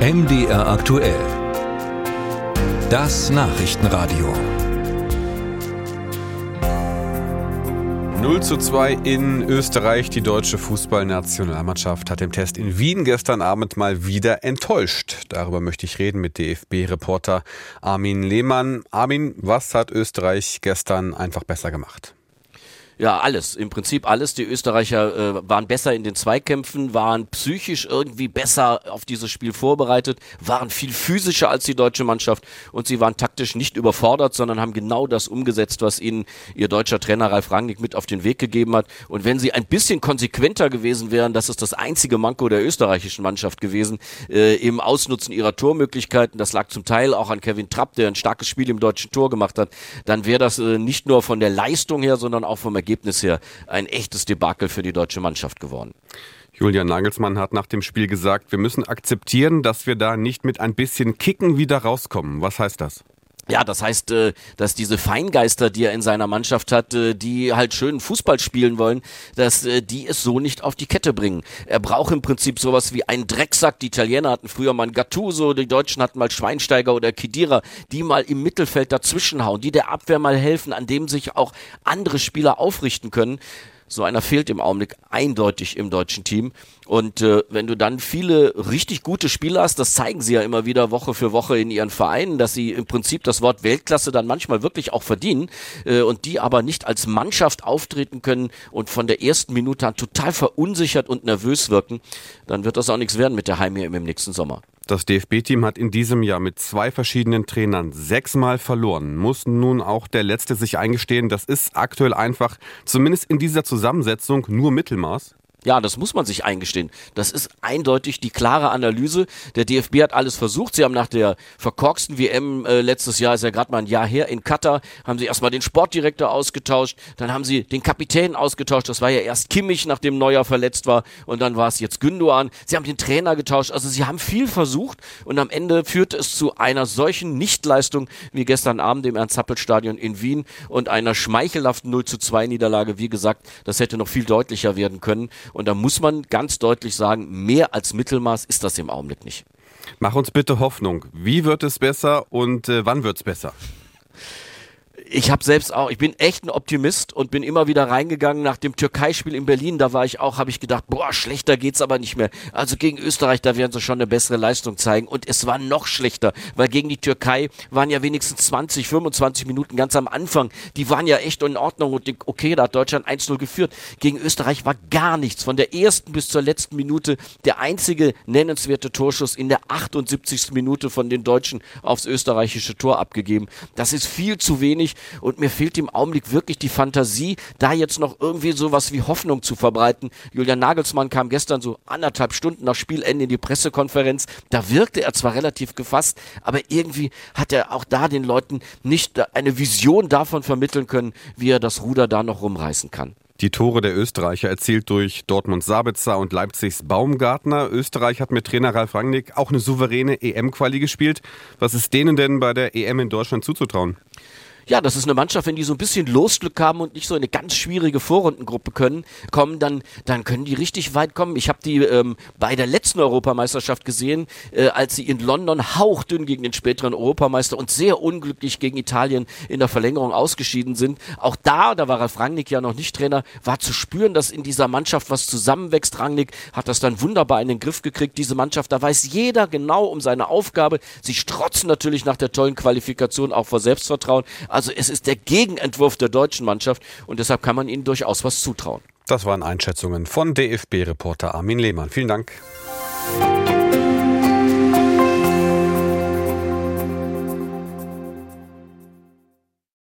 MDR aktuell. Das Nachrichtenradio. 0 zu 2 in Österreich. Die deutsche Fußballnationalmannschaft hat im Test in Wien gestern Abend mal wieder enttäuscht. Darüber möchte ich reden mit DFB-Reporter Armin Lehmann. Armin, was hat Österreich gestern einfach besser gemacht? Ja, alles. Im Prinzip alles. Die Österreicher äh, waren besser in den Zweikämpfen, waren psychisch irgendwie besser auf dieses Spiel vorbereitet, waren viel physischer als die deutsche Mannschaft und sie waren taktisch nicht überfordert, sondern haben genau das umgesetzt, was ihnen ihr deutscher Trainer Ralf Rangnick mit auf den Weg gegeben hat. Und wenn sie ein bisschen konsequenter gewesen wären, das ist das einzige Manko der österreichischen Mannschaft gewesen, äh, im Ausnutzen ihrer Tormöglichkeiten, das lag zum Teil auch an Kevin Trapp, der ein starkes Spiel im deutschen Tor gemacht hat, dann wäre das äh, nicht nur von der Leistung her, sondern auch vom Ergebnis Ergebnis her ein echtes Debakel für die deutsche Mannschaft geworden. Julian Nagelsmann hat nach dem Spiel gesagt, wir müssen akzeptieren, dass wir da nicht mit ein bisschen Kicken wieder rauskommen. Was heißt das? Ja, das heißt, äh, dass diese Feingeister, die er in seiner Mannschaft hat, äh, die halt schön Fußball spielen wollen, dass äh, die es so nicht auf die Kette bringen. Er braucht im Prinzip sowas wie einen Drecksack. Die Italiener hatten früher mal einen Gattuso, die Deutschen hatten mal Schweinsteiger oder Kedira, die mal im Mittelfeld dazwischenhauen, die der Abwehr mal helfen, an dem sich auch andere Spieler aufrichten können. So einer fehlt im Augenblick eindeutig im deutschen Team. Und äh, wenn du dann viele richtig gute Spieler hast, das zeigen sie ja immer wieder Woche für Woche in ihren Vereinen, dass sie im Prinzip das Wort Weltklasse dann manchmal wirklich auch verdienen äh, und die aber nicht als Mannschaft auftreten können und von der ersten Minute an total verunsichert und nervös wirken, dann wird das auch nichts werden mit der Heimwehr im nächsten Sommer. Das DFB-Team hat in diesem Jahr mit zwei verschiedenen Trainern sechsmal verloren. Muss nun auch der Letzte sich eingestehen, das ist aktuell einfach, zumindest in dieser Zusammensetzung, nur Mittelmaß? Ja, das muss man sich eingestehen. Das ist eindeutig die klare Analyse. Der DFB hat alles versucht. Sie haben nach der verkorksten WM äh, letztes Jahr, ist ja gerade mal ein Jahr her, in Katar, haben sie erstmal den Sportdirektor ausgetauscht, dann haben sie den Kapitän ausgetauscht. Das war ja erst Kimmich, nachdem Neuer verletzt war, und dann war es jetzt Gündoğan. Sie haben den Trainer getauscht. Also sie haben viel versucht und am Ende führte es zu einer solchen Nichtleistung wie gestern Abend im Ernst-Happel-Stadion in Wien und einer schmeichelhaften 0 zu 2 Niederlage. Wie gesagt, das hätte noch viel deutlicher werden können. Und da muss man ganz deutlich sagen, mehr als Mittelmaß ist das im Augenblick nicht. Mach uns bitte Hoffnung. Wie wird es besser und äh, wann wird es besser? Ich habe selbst auch, ich bin echt ein Optimist und bin immer wieder reingegangen nach dem Türkei-Spiel in Berlin. Da war ich auch, habe ich gedacht, boah, schlechter geht's aber nicht mehr. Also gegen Österreich, da werden sie schon eine bessere Leistung zeigen. Und es war noch schlechter, weil gegen die Türkei waren ja wenigstens 20, 25 Minuten ganz am Anfang. Die waren ja echt in Ordnung und okay, da hat Deutschland 1-0 geführt. Gegen Österreich war gar nichts. Von der ersten bis zur letzten Minute der einzige nennenswerte Torschuss in der 78. Minute von den Deutschen aufs österreichische Tor abgegeben. Das ist viel zu wenig und mir fehlt im Augenblick wirklich die Fantasie, da jetzt noch irgendwie sowas wie Hoffnung zu verbreiten. Julian Nagelsmann kam gestern so anderthalb Stunden nach Spielende in die Pressekonferenz. Da wirkte er zwar relativ gefasst, aber irgendwie hat er auch da den Leuten nicht eine Vision davon vermitteln können, wie er das Ruder da noch rumreißen kann. Die Tore der Österreicher erzielt durch Dortmund Sabitzer und Leipzigs Baumgartner. Österreich hat mit Trainer Ralf Rangnick auch eine souveräne EM-Quali gespielt. Was ist denen denn bei der EM in Deutschland zuzutrauen? Ja, das ist eine Mannschaft, wenn die so ein bisschen Losglück haben und nicht so eine ganz schwierige Vorrundengruppe können, kommen, dann, dann können die richtig weit kommen. Ich habe die ähm, bei der letzten Europameisterschaft gesehen, äh, als sie in London hauchdünn gegen den späteren Europameister und sehr unglücklich gegen Italien in der Verlängerung ausgeschieden sind. Auch da, da war Ralf Rangnick ja noch nicht Trainer, war zu spüren, dass in dieser Mannschaft was zusammenwächst. Rangnick hat das dann wunderbar in den Griff gekriegt. Diese Mannschaft, da weiß jeder genau um seine Aufgabe. Sie strotzen natürlich nach der tollen Qualifikation auch vor Selbstvertrauen. Also es ist der Gegenentwurf der deutschen Mannschaft und deshalb kann man ihnen durchaus was zutrauen. Das waren Einschätzungen von DFB-Reporter Armin Lehmann. Vielen Dank.